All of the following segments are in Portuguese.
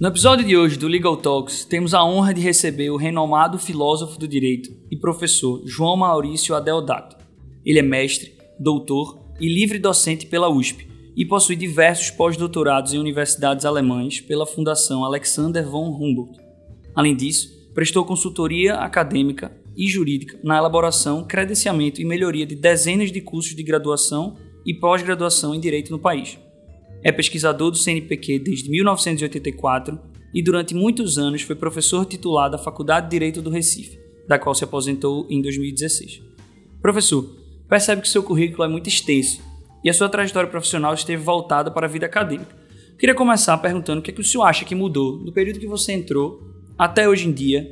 No episódio de hoje do Legal Talks, temos a honra de receber o renomado filósofo do direito e professor João Maurício Adeodato. Ele é mestre, doutor e livre docente pela USP e possui diversos pós-doutorados em universidades alemãs pela Fundação Alexander von Humboldt. Além disso, prestou consultoria acadêmica e jurídica na elaboração, credenciamento e melhoria de dezenas de cursos de graduação e pós-graduação em direito no país. É pesquisador do CNPq desde 1984 e durante muitos anos foi professor titular da Faculdade de Direito do Recife, da qual se aposentou em 2016. Professor, percebe que seu currículo é muito extenso e a sua trajetória profissional esteve voltada para a vida acadêmica. Queria começar perguntando o que, é que o senhor acha que mudou do período que você entrou até hoje em dia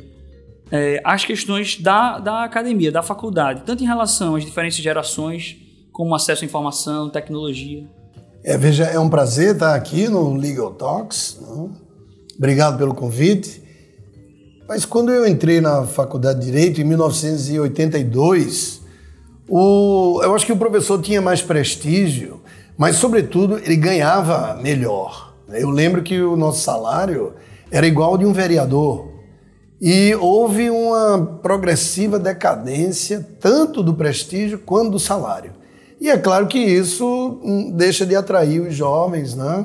é, as questões da, da academia, da faculdade, tanto em relação às diferentes gerações, como acesso à informação, tecnologia. É, veja, é um prazer estar aqui no Legal Talks. Né? Obrigado pelo convite. Mas quando eu entrei na Faculdade de Direito em 1982, o, eu acho que o professor tinha mais prestígio, mas, sobretudo, ele ganhava melhor. Eu lembro que o nosso salário era igual ao de um vereador. E houve uma progressiva decadência tanto do prestígio quanto do salário. E é claro que isso hum, deixa de atrair os jovens, né?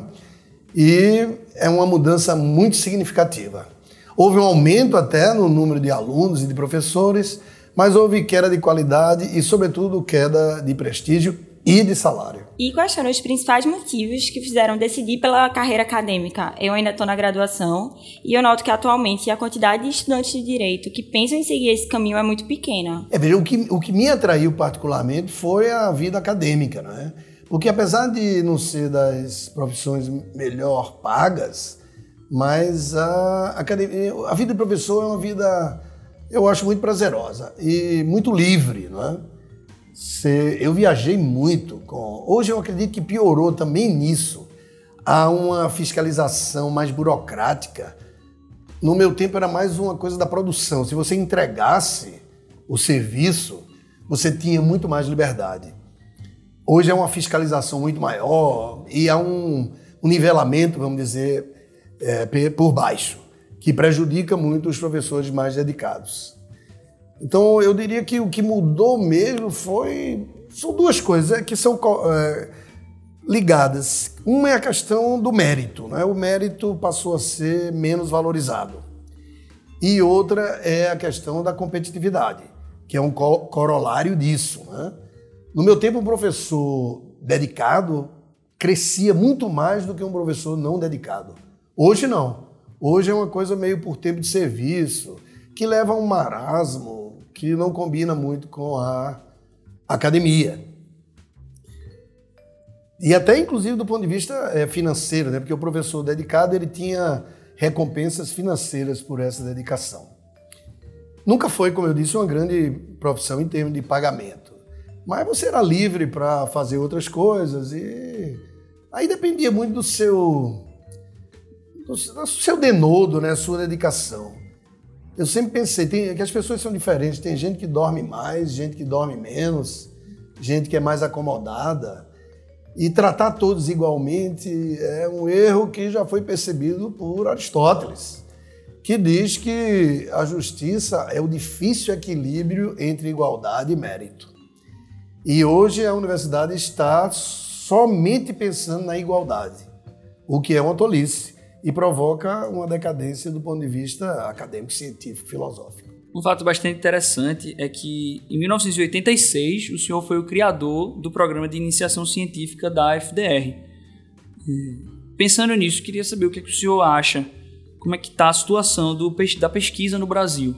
E é uma mudança muito significativa. Houve um aumento até no número de alunos e de professores, mas houve queda de qualidade e, sobretudo, queda de prestígio e de salário. E quais foram os principais motivos que fizeram decidir pela carreira acadêmica? Eu ainda estou na graduação e eu noto que atualmente a quantidade de estudantes de direito que pensam em seguir esse caminho é muito pequena. É, veja, o que, o que me atraiu particularmente foi a vida acadêmica, não é? Porque apesar de não ser das profissões melhor pagas, mas a, academia, a vida de professor é uma vida, eu acho, muito prazerosa e muito livre, não é? Eu viajei muito com. Hoje eu acredito que piorou também nisso. Há uma fiscalização mais burocrática. No meu tempo era mais uma coisa da produção. Se você entregasse o serviço, você tinha muito mais liberdade. Hoje é uma fiscalização muito maior e há um, um nivelamento, vamos dizer, é, por baixo, que prejudica muito os professores mais dedicados. Então eu diria que o que mudou mesmo foi. São duas coisas é, que são é, ligadas. Uma é a questão do mérito, né? o mérito passou a ser menos valorizado. E outra é a questão da competitividade, que é um corolário disso. Né? No meu tempo, um professor dedicado crescia muito mais do que um professor não dedicado. Hoje não. Hoje é uma coisa meio por tempo de serviço, que leva a um marasmo, que não combina muito com a academia. E até inclusive do ponto de vista é, financeiro, né? porque o professor dedicado ele tinha recompensas financeiras por essa dedicação. Nunca foi, como eu disse, uma grande profissão em termos de pagamento. Mas você era livre para fazer outras coisas e aí dependia muito do seu do seu denodo, né, sua dedicação. Eu sempre pensei tem, que as pessoas são diferentes. Tem gente que dorme mais, gente que dorme menos, gente que é mais acomodada. E tratar todos igualmente é um erro que já foi percebido por Aristóteles, que diz que a justiça é o difícil equilíbrio entre igualdade e mérito. E hoje a universidade está somente pensando na igualdade, o que é uma tolice e provoca uma decadência do ponto de vista acadêmico, científico, filosófico. Um fato bastante interessante é que em 1986 o senhor foi o criador do programa de iniciação científica da FDR. Pensando nisso, queria saber o que, é que o senhor acha, como é que está a situação do, da pesquisa no Brasil.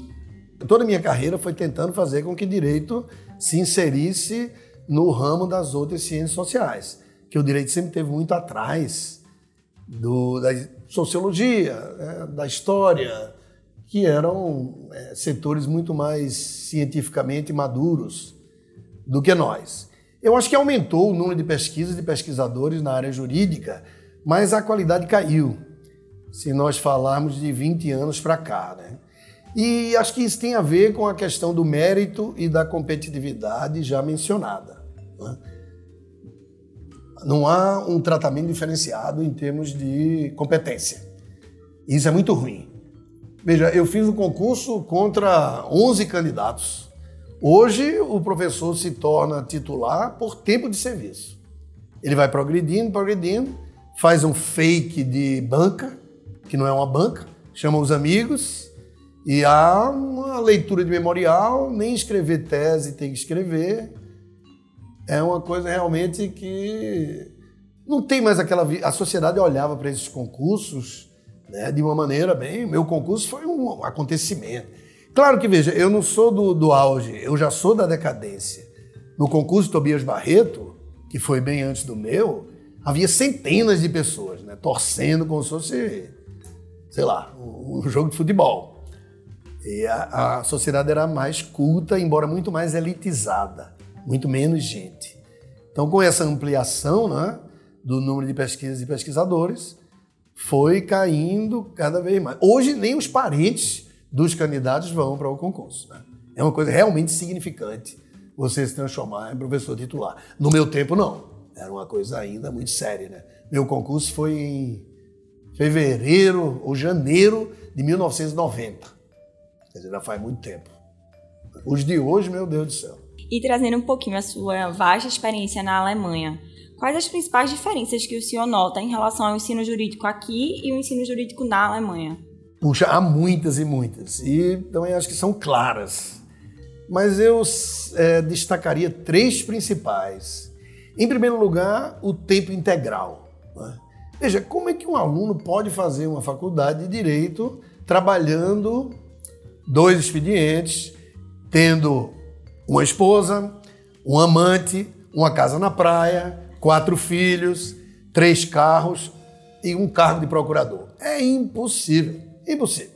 Toda a minha carreira foi tentando fazer com que direito se inserisse no ramo das outras ciências sociais, que o direito sempre teve muito atrás do, da sociologia, é, da história, que eram é, setores muito mais cientificamente maduros do que nós. Eu acho que aumentou o número de pesquisas e pesquisadores na área jurídica, mas a qualidade caiu, se nós falarmos de 20 anos para cá. Né? E acho que isso tem a ver com a questão do mérito e da competitividade já mencionada. Né? Não há um tratamento diferenciado em termos de competência. Isso é muito ruim. Veja, eu fiz um concurso contra 11 candidatos. Hoje, o professor se torna titular por tempo de serviço. Ele vai progredindo, progredindo, faz um fake de banca, que não é uma banca, chama os amigos, e há uma leitura de memorial, nem escrever tese tem que escrever. É uma coisa realmente que não tem mais aquela. A sociedade olhava para esses concursos né, de uma maneira bem. Meu concurso foi um acontecimento. Claro que, veja, eu não sou do, do auge, eu já sou da decadência. No concurso Tobias Barreto, que foi bem antes do meu, havia centenas de pessoas né, torcendo como se fosse, sei lá, um, um jogo de futebol. E a, a sociedade era mais culta, embora muito mais elitizada, muito menos gente. Então, com essa ampliação, né, do número de pesquisas e pesquisadores foi caindo cada vez mais. Hoje, nem os parentes dos candidatos vão para o concurso. Né? É uma coisa realmente significante você se transformar em professor titular. No meu tempo, não. Era uma coisa ainda muito séria. Né? Meu concurso foi em fevereiro ou janeiro de 1990. Quer dizer, já faz muito tempo. Os de hoje, meu Deus do céu. E trazendo um pouquinho a sua vasta experiência na Alemanha, Quais as principais diferenças que o senhor nota em relação ao ensino jurídico aqui e o ensino jurídico na Alemanha? Puxa, há muitas e muitas. E também acho que são claras. Mas eu é, destacaria três principais. Em primeiro lugar, o tempo integral. Né? Veja, como é que um aluno pode fazer uma faculdade de direito trabalhando dois expedientes, tendo uma esposa, um amante, uma casa na praia, quatro filhos, três carros e um cargo de procurador. É impossível, impossível.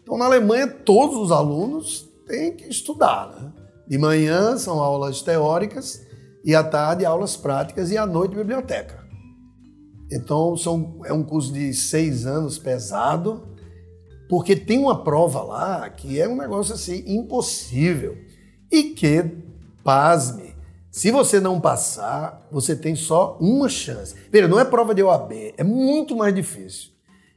Então, na Alemanha, todos os alunos têm que estudar. Né? De manhã são aulas teóricas e à tarde aulas práticas e à noite biblioteca. Então, são, é um curso de seis anos pesado, porque tem uma prova lá que é um negócio assim impossível e que, pasme, se você não passar, você tem só uma chance. Veja, não é prova de OAB, é muito mais difícil.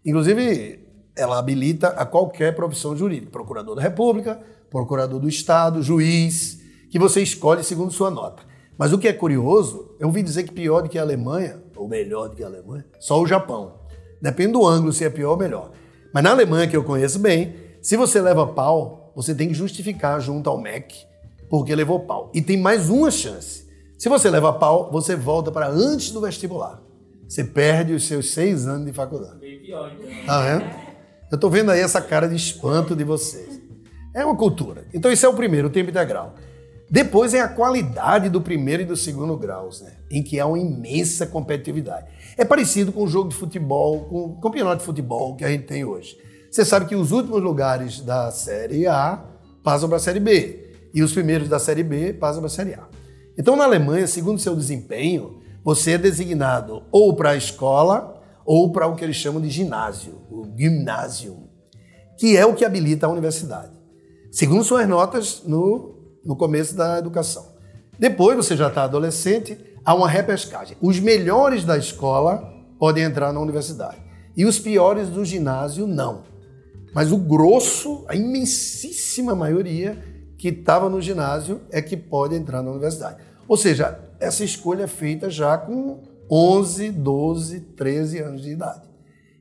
Inclusive, ela habilita a qualquer profissão jurídica, procurador da República, procurador do Estado, juiz, que você escolhe segundo sua nota. Mas o que é curioso, eu ouvi dizer que pior do que a Alemanha, ou melhor do que a Alemanha, só o Japão. Depende do ângulo se é pior ou melhor. Mas na Alemanha, que eu conheço bem, se você leva pau, você tem que justificar junto ao MEC porque levou pau. E tem mais uma chance. Se você leva pau, você volta para antes do vestibular. Você perde os seus seis anos de faculdade. Bem pior, então. Ah, é? Eu estou vendo aí essa cara de espanto de vocês. É uma cultura. Então, isso é o primeiro, o tempo integral. Depois é a qualidade do primeiro e do segundo graus, né? em que há uma imensa competitividade. É parecido com o jogo de futebol, com o campeonato de futebol que a gente tem hoje. Você sabe que os últimos lugares da Série A passam para a Série B e os primeiros da Série B passam para a Série A. Então, na Alemanha, segundo seu desempenho, você é designado ou para a escola ou para o que eles chamam de ginásio, o Gymnasium, que é o que habilita a universidade, segundo suas notas no, no começo da educação. Depois, você já está adolescente, há uma repescagem. Os melhores da escola podem entrar na universidade e os piores do ginásio não. Mas o grosso, a imensíssima maioria, que estava no ginásio é que pode entrar na universidade. Ou seja, essa escolha é feita já com 11, 12, 13 anos de idade.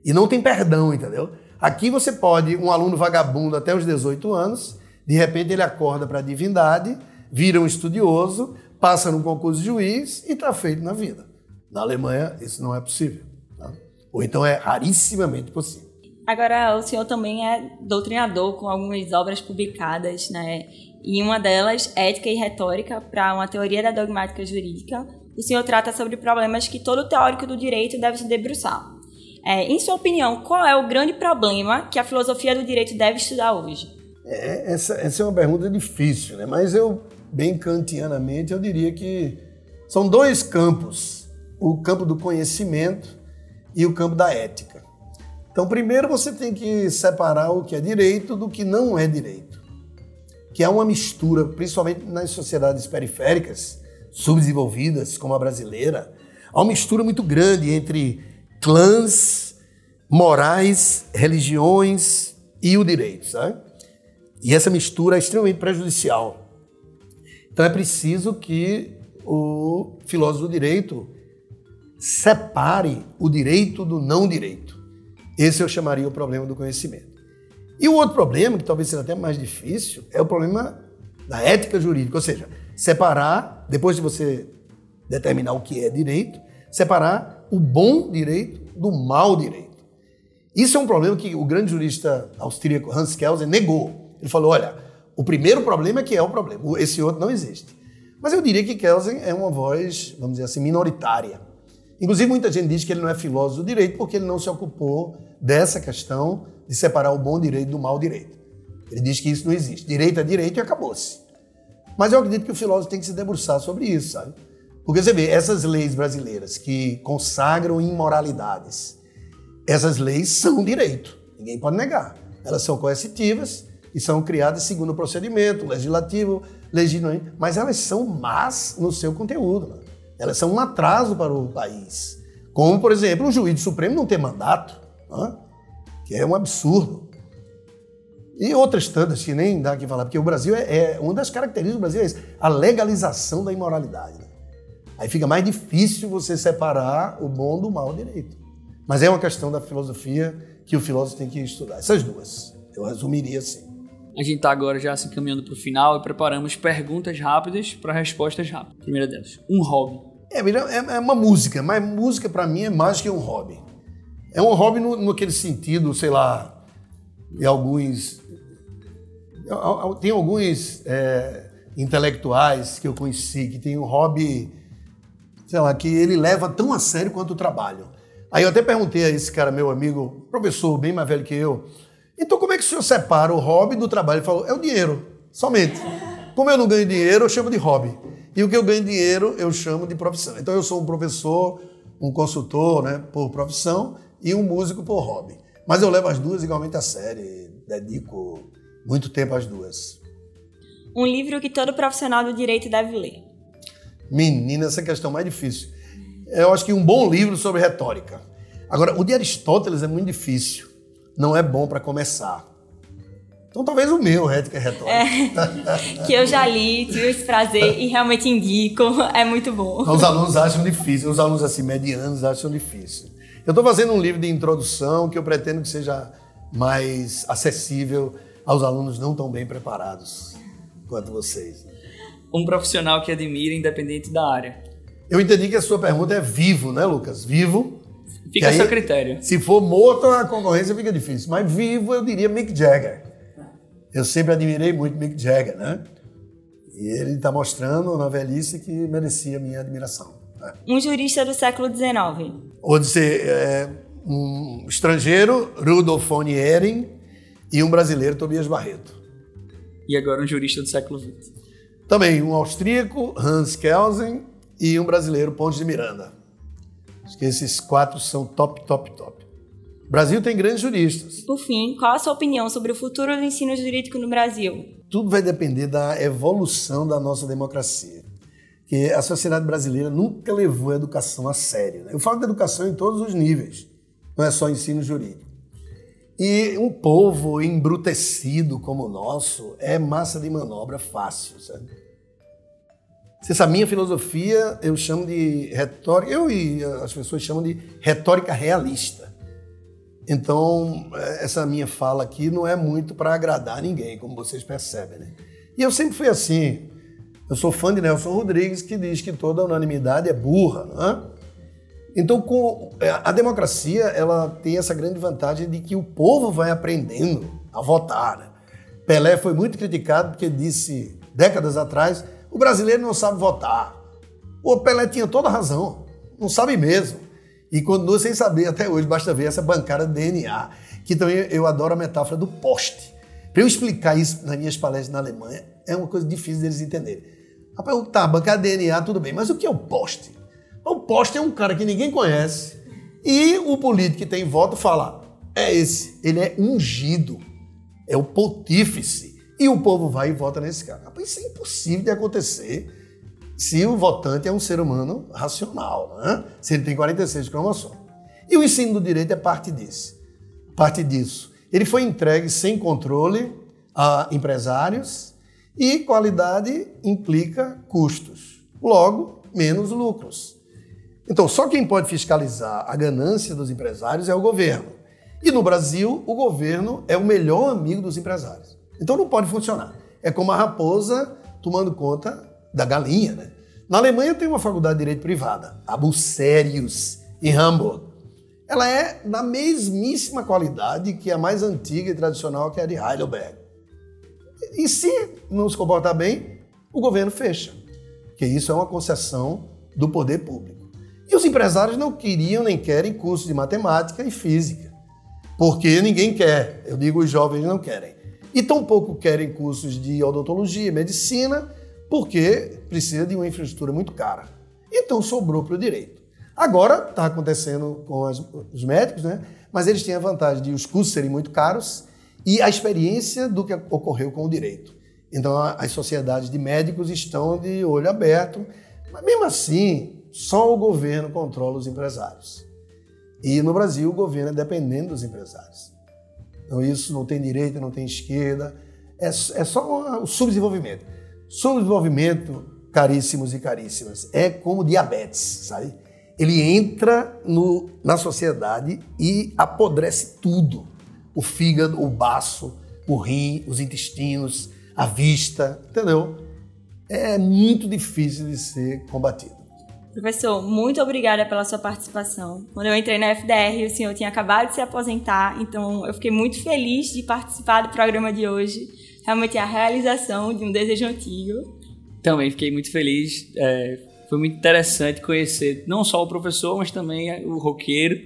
E não tem perdão, entendeu? Aqui você pode, um aluno vagabundo até os 18 anos, de repente ele acorda para a divindade, vira um estudioso, passa no concurso de juiz e está feito na vida. Na Alemanha, isso não é possível. Tá? Ou então é rarissimamente possível. Agora, o senhor também é doutrinador com algumas obras publicadas, né? E uma delas, Ética e Retórica, para uma teoria da dogmática jurídica. O senhor trata sobre problemas que todo teórico do direito deve se debruçar. É, em sua opinião, qual é o grande problema que a filosofia do direito deve estudar hoje? É, essa, essa é uma pergunta difícil, né? mas eu, bem kantianamente, eu diria que são dois campos: o campo do conhecimento e o campo da ética. Então, primeiro você tem que separar o que é direito do que não é direito que é uma mistura, principalmente nas sociedades periféricas, subdesenvolvidas, como a brasileira, há uma mistura muito grande entre clãs, morais, religiões e o direito, sabe? E essa mistura é extremamente prejudicial. Então é preciso que o filósofo do direito separe o direito do não direito. Esse eu chamaria o problema do conhecimento. E o outro problema, que talvez seja até mais difícil, é o problema da ética jurídica, ou seja, separar, depois de você determinar o que é direito, separar o bom direito do mau direito. Isso é um problema que o grande jurista austríaco Hans Kelsen negou. Ele falou: olha, o primeiro problema é que é o problema, esse outro não existe. Mas eu diria que Kelsen é uma voz, vamos dizer assim, minoritária. Inclusive, muita gente diz que ele não é filósofo do direito porque ele não se ocupou dessa questão de separar o bom direito do mau direito. Ele diz que isso não existe. Direito é direito e acabou-se. Mas eu acredito que o filósofo tem que se debruçar sobre isso, sabe? Porque você vê, essas leis brasileiras que consagram imoralidades, essas leis são direito, ninguém pode negar. Elas são coercitivas e são criadas segundo o procedimento legislativo, legislativo, mas elas são más no seu conteúdo. Né? Elas são um atraso para o país. Como, por exemplo, o juiz supremo não ter mandato, né? que é um absurdo. E outras tantas que nem dá aqui falar, porque o Brasil é, é uma das características do Brasil é isso, a legalização da imoralidade. Né? Aí fica mais difícil você separar o bom do mal direito. Mas é uma questão da filosofia que o filósofo tem que estudar. Essas duas. Eu resumiria assim. A gente está agora já se encaminhando para o final e preparamos perguntas rápidas para respostas rápidas. Primeira delas, um hobby. É, é, é uma música, mas música para mim é mais que um hobby. É um hobby no, naquele sentido, sei lá, de alguns. Tem alguns é, intelectuais que eu conheci que tem um hobby, sei lá, que ele leva tão a sério quanto o trabalho. Aí eu até perguntei a esse cara, meu amigo, professor, bem mais velho que eu, então como é que o senhor separa o hobby do trabalho? Ele falou, é o dinheiro, somente. Como eu não ganho dinheiro, eu chamo de hobby. E o que eu ganho dinheiro, eu chamo de profissão. Então eu sou um professor, um consultor né, por profissão e um músico por hobby. Mas eu levo as duas igualmente a sério, dedico muito tempo às duas. Um livro que todo profissional do direito deve ler. Menina, essa é questão mais difícil. Eu acho que um bom livro sobre retórica. Agora, o de Aristóteles é muito difícil. Não é bom para começar. Então talvez o meu, Ética e Retórica. É, que eu já li, tive esse prazer e realmente indico, é muito bom. Os alunos acham difícil, os alunos assim, medianos acham difícil. Eu estou fazendo um livro de introdução que eu pretendo que seja mais acessível aos alunos não tão bem preparados quanto vocês. Um profissional que admira, independente da área. Eu entendi que a sua pergunta é vivo, né, Lucas? Vivo. Fica a seu critério. Se for morto, a concorrência fica difícil. Mas vivo, eu diria Mick Jagger. Eu sempre admirei muito Mick Jagger, né? E ele está mostrando na velhice que merecia minha admiração. Né? Um jurista do século XIX. Ou dizer, é, um estrangeiro, Rudolf von Ehring, e um brasileiro, Tobias Barreto. E agora um jurista do século XX. Também um austríaco, Hans Kelsen, e um brasileiro, Pontes de Miranda. Acho que esses quatro são top, top, top. O Brasil tem grandes juristas. Por fim, qual a sua opinião sobre o futuro do ensino jurídico no Brasil? Tudo vai depender da evolução da nossa democracia. Que a sociedade brasileira nunca levou a educação a sério. Né? Eu falo de educação em todos os níveis, não é só ensino jurídico. E um povo embrutecido como o nosso é massa de manobra fácil, sabe? Essa minha filosofia eu chamo de retórica, eu e as pessoas chamam de retórica realista. Então, essa minha fala aqui não é muito para agradar ninguém, como vocês percebem. Né? E eu sempre fui assim. Eu sou fã de Nelson Rodrigues, que diz que toda unanimidade é burra. Né? Então, com a democracia, ela tem essa grande vantagem de que o povo vai aprendendo a votar. Né? Pelé foi muito criticado porque disse, décadas atrás, o brasileiro não sabe votar. O Pelé tinha toda razão, não sabe mesmo. E continua sem saber até hoje, basta ver essa bancada DNA, que também eu adoro a metáfora do poste. Para eu explicar isso nas minhas palestras na Alemanha, é uma coisa difícil deles entenderem. Rapaz, tá, bancada DNA, tudo bem, mas o que é o poste? O poste é um cara que ninguém conhece e o político que tem voto fala: é esse, ele é ungido, é o pontífice. E o povo vai e vota nesse cara. Isso é impossível de acontecer se o votante é um ser humano racional, né? se ele tem 46 cromossomos. E o ensino do direito é parte disso. parte disso. Ele foi entregue sem controle a empresários e qualidade implica custos. Logo, menos lucros. Então, só quem pode fiscalizar a ganância dos empresários é o governo. E no Brasil, o governo é o melhor amigo dos empresários. Então não pode funcionar. É como a raposa tomando conta da galinha, né? Na Alemanha tem uma faculdade de direito privada, a Bucerius, em Hamburg. Ela é da mesmíssima qualidade que a mais antiga e tradicional, que é a de Heidelberg. E se não se comportar bem, o governo fecha, que isso é uma concessão do poder público. E os empresários não queriam nem querem cursos de matemática e física, porque ninguém quer. Eu digo, os jovens não querem. E tampouco querem cursos de odontologia, medicina, porque precisa de uma infraestrutura muito cara. Então sobrou para o direito. Agora está acontecendo com as, os médicos, né? mas eles têm a vantagem de os cursos serem muito caros e a experiência do que ocorreu com o direito. Então as sociedades de médicos estão de olho aberto, mas mesmo assim, só o governo controla os empresários. E no Brasil o governo é dependente dos empresários. Então isso não tem direita, não tem esquerda, é, é só o subdesenvolvimento. Subdesenvolvimento, caríssimos e caríssimas, é como diabetes, sabe? Ele entra no, na sociedade e apodrece tudo. O fígado, o baço, o rim, os intestinos, a vista, entendeu? É muito difícil de ser combatido. Professor, muito obrigada pela sua participação. Quando eu entrei na FDR, o senhor tinha acabado de se aposentar, então eu fiquei muito feliz de participar do programa de hoje. Realmente é a realização de um desejo antigo. Também fiquei muito feliz. É, foi muito interessante conhecer não só o professor, mas também o roqueiro.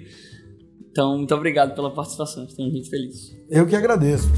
Então, muito obrigado pela participação. Estou muito feliz. Eu que agradeço.